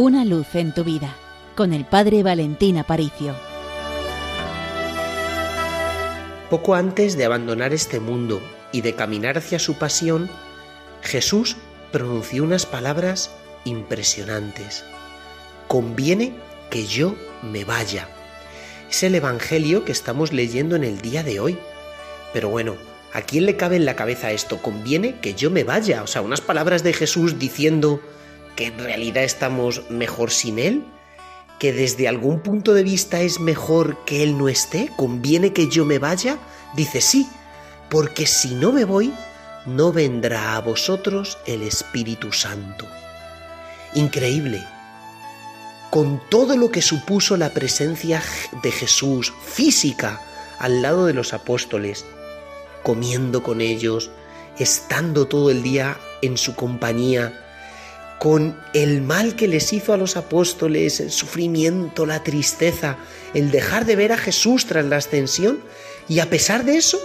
Una luz en tu vida con el Padre Valentín Aparicio. Poco antes de abandonar este mundo y de caminar hacia su pasión, Jesús pronunció unas palabras impresionantes. Conviene que yo me vaya. Es el Evangelio que estamos leyendo en el día de hoy. Pero bueno, ¿a quién le cabe en la cabeza esto? Conviene que yo me vaya. O sea, unas palabras de Jesús diciendo que en realidad estamos mejor sin Él, que desde algún punto de vista es mejor que Él no esté, conviene que yo me vaya, dice sí, porque si no me voy, no vendrá a vosotros el Espíritu Santo. Increíble. Con todo lo que supuso la presencia de Jesús física al lado de los apóstoles, comiendo con ellos, estando todo el día en su compañía, con el mal que les hizo a los apóstoles, el sufrimiento, la tristeza, el dejar de ver a Jesús tras la ascensión, y a pesar de eso,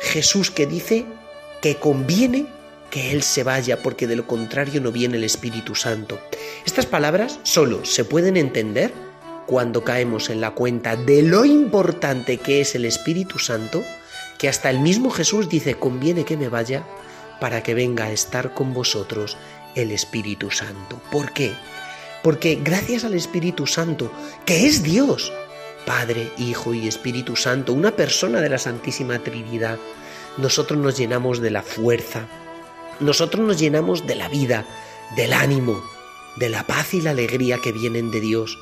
Jesús que dice que conviene que Él se vaya porque de lo contrario no viene el Espíritu Santo. Estas palabras solo se pueden entender cuando caemos en la cuenta de lo importante que es el Espíritu Santo, que hasta el mismo Jesús dice conviene que me vaya para que venga a estar con vosotros el Espíritu Santo. ¿Por qué? Porque gracias al Espíritu Santo, que es Dios, Padre, Hijo y Espíritu Santo, una persona de la Santísima Trinidad, nosotros nos llenamos de la fuerza, nosotros nos llenamos de la vida, del ánimo, de la paz y la alegría que vienen de Dios.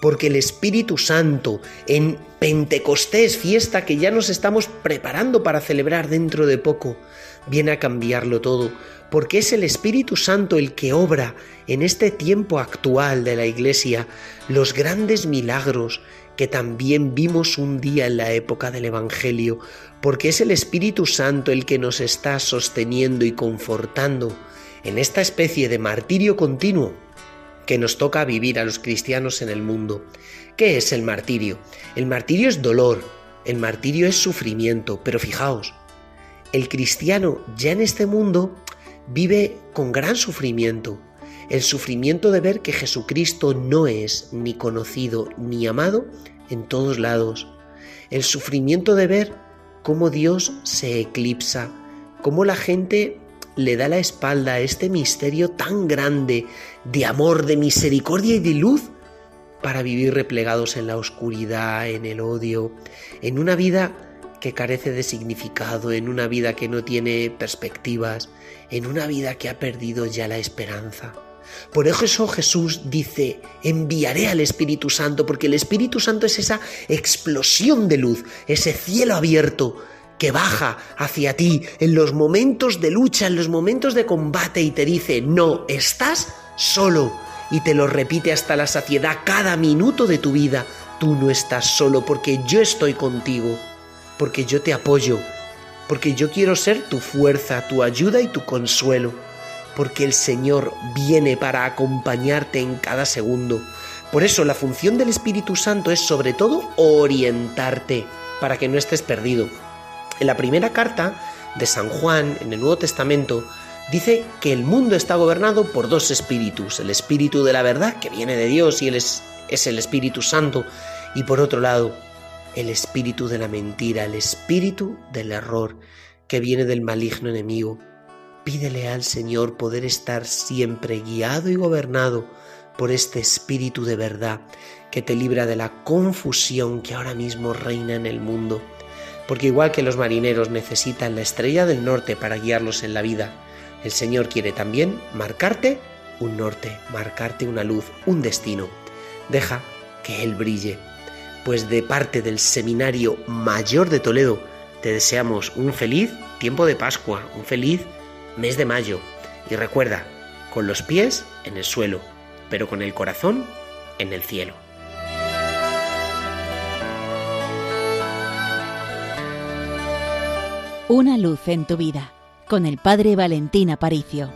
Porque el Espíritu Santo en Pentecostés, fiesta que ya nos estamos preparando para celebrar dentro de poco, viene a cambiarlo todo, porque es el Espíritu Santo el que obra en este tiempo actual de la Iglesia los grandes milagros que también vimos un día en la época del Evangelio, porque es el Espíritu Santo el que nos está sosteniendo y confortando en esta especie de martirio continuo que nos toca vivir a los cristianos en el mundo. ¿Qué es el martirio? El martirio es dolor, el martirio es sufrimiento, pero fijaos, el cristiano ya en este mundo vive con gran sufrimiento, el sufrimiento de ver que Jesucristo no es ni conocido ni amado en todos lados, el sufrimiento de ver cómo Dios se eclipsa, cómo la gente le da la espalda a este misterio tan grande de amor, de misericordia y de luz para vivir replegados en la oscuridad, en el odio, en una vida que carece de significado, en una vida que no tiene perspectivas, en una vida que ha perdido ya la esperanza. Por eso Jesús dice, enviaré al Espíritu Santo, porque el Espíritu Santo es esa explosión de luz, ese cielo abierto que baja hacia ti en los momentos de lucha, en los momentos de combate y te dice, no, estás solo. Y te lo repite hasta la saciedad cada minuto de tu vida. Tú no estás solo porque yo estoy contigo, porque yo te apoyo, porque yo quiero ser tu fuerza, tu ayuda y tu consuelo, porque el Señor viene para acompañarte en cada segundo. Por eso la función del Espíritu Santo es sobre todo orientarte para que no estés perdido, en la primera carta de San Juan, en el Nuevo Testamento, dice que el mundo está gobernado por dos espíritus, el espíritu de la verdad, que viene de Dios y él es, es el Espíritu Santo, y por otro lado, el espíritu de la mentira, el espíritu del error, que viene del maligno enemigo. Pídele al Señor poder estar siempre guiado y gobernado por este espíritu de verdad que te libra de la confusión que ahora mismo reina en el mundo porque igual que los marineros necesitan la estrella del norte para guiarlos en la vida, el Señor quiere también marcarte un norte, marcarte una luz, un destino. Deja que Él brille. Pues de parte del Seminario Mayor de Toledo, te deseamos un feliz tiempo de Pascua, un feliz mes de mayo. Y recuerda, con los pies en el suelo, pero con el corazón en el cielo. Una luz en tu vida con el Padre Valentín Aparicio.